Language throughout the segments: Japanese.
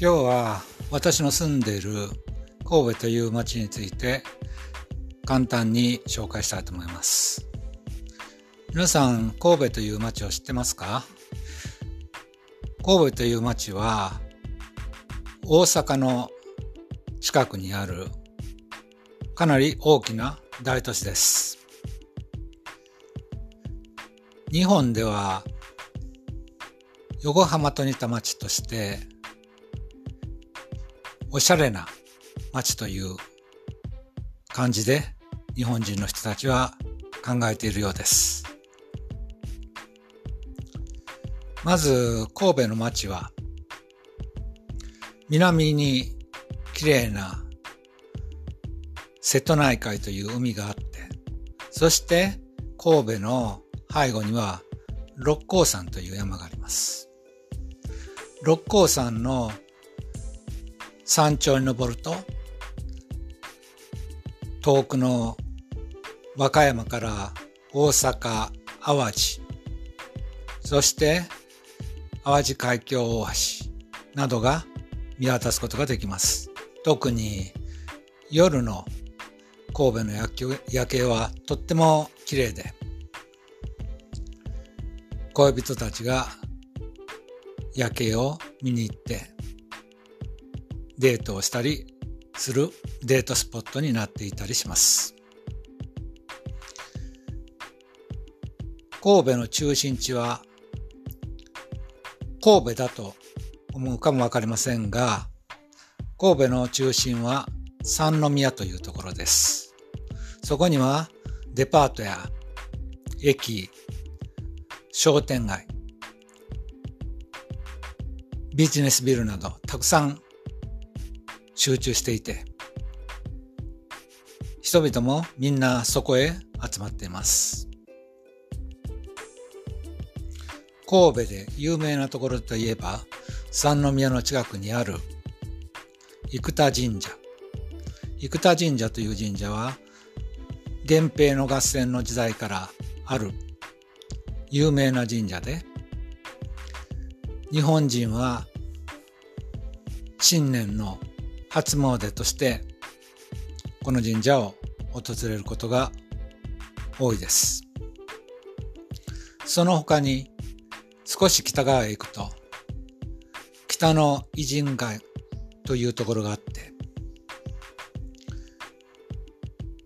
今日は私の住んでいる神戸という町について簡単に紹介したいと思います。皆さん、神戸という町を知ってますか？神戸という町は大阪の近くにあるかなり大きな大都市です。日本では横浜と似た町としておしゃれな街という感じで日本人の人たちは考えているようです。まず神戸の街は南に綺麗な瀬戸内海という海があってそして神戸の背後には六甲山という山があります。六甲山の山頂に登ると遠くの和歌山から大阪、淡路、そして淡路海峡大橋などが見渡すことができます。特に夜の神戸の夜景はとっても綺麗で恋人たちが夜景を見に行ってデートをしたりするデートスポットになっていたりします。神戸の中心地は神戸だと思うかもわかりませんが、神戸の中心は三宮というところです。そこにはデパートや駅、商店街、ビジネスビルなどたくさん集中していて、人々もみんなそこへ集まっています。神戸で有名なところといえば、三宮の近くにある生田神社。生田神社という神社は、源平の合戦の時代からある有名な神社で、日本人は新年の初詣としてこの神社を訪れることが多いです。その他に少し北側へ行くと北の偉人街というところがあって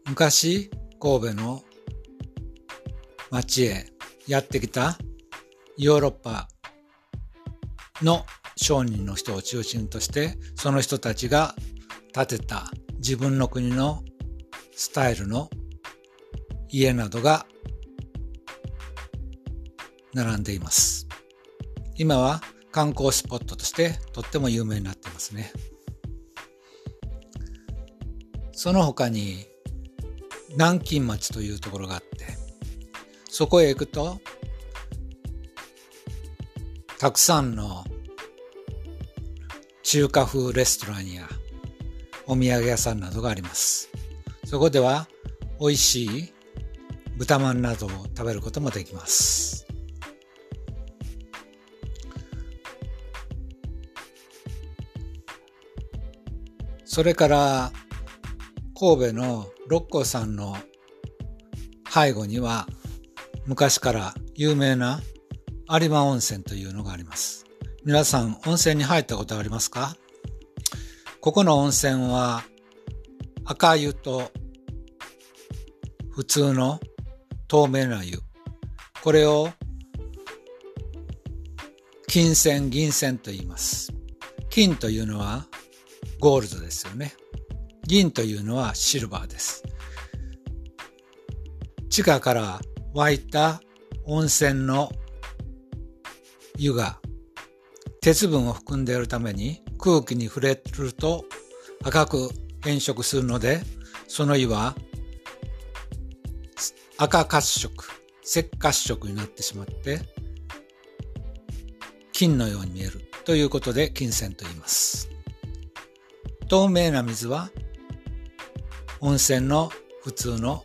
昔神戸の町へやってきたヨーロッパの商人の人を中心としてその人たちが建てた自分の国のスタイルの家などが並んでいます。今は観光スポットとしてとっても有名になってますね。その他に南京町というところがあってそこへ行くとたくさんの中華風レストランやお土産屋さんなどがあります。そこでは美味しい豚まんなどを食べることもできます。それから神戸の六甲山の背後には昔から有名な有馬温泉というのがあります。皆さん温泉に入ったことありますか？ここの温泉は赤湯と普通の透明な湯。これを金銭、銀銭と言います。金というのはゴールドですよね。銀というのはシルバーです。地下から湧いた温泉の湯が鉄分を含んでいるために空気に触れると赤く変色するので、その湯は赤褐色、赤褐色になってしまって、金のように見えるということで金銭と言います。透明な水は温泉の普通の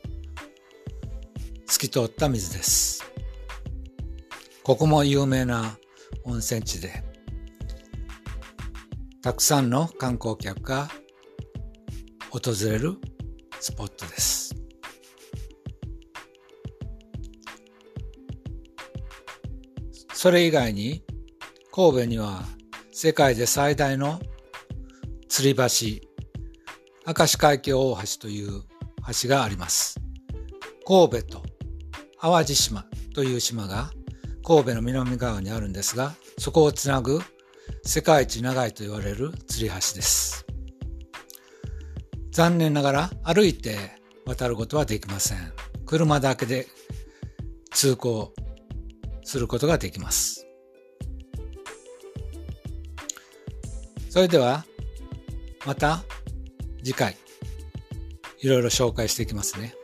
透き通った水です。ここも有名な温泉地でたくさんの観光客が訪れるスポットです。それ以外に神戸には世界で最大の吊り橋、明石海峡大橋という橋があります。神戸と淡路島という島が神戸の南側にあるんですが、そこをつなぐ世界一長いと言われる吊り橋です。残念ながら歩いて渡ることはできません。車だけで通行することができます。それではまた次回いろいろ紹介していきますね。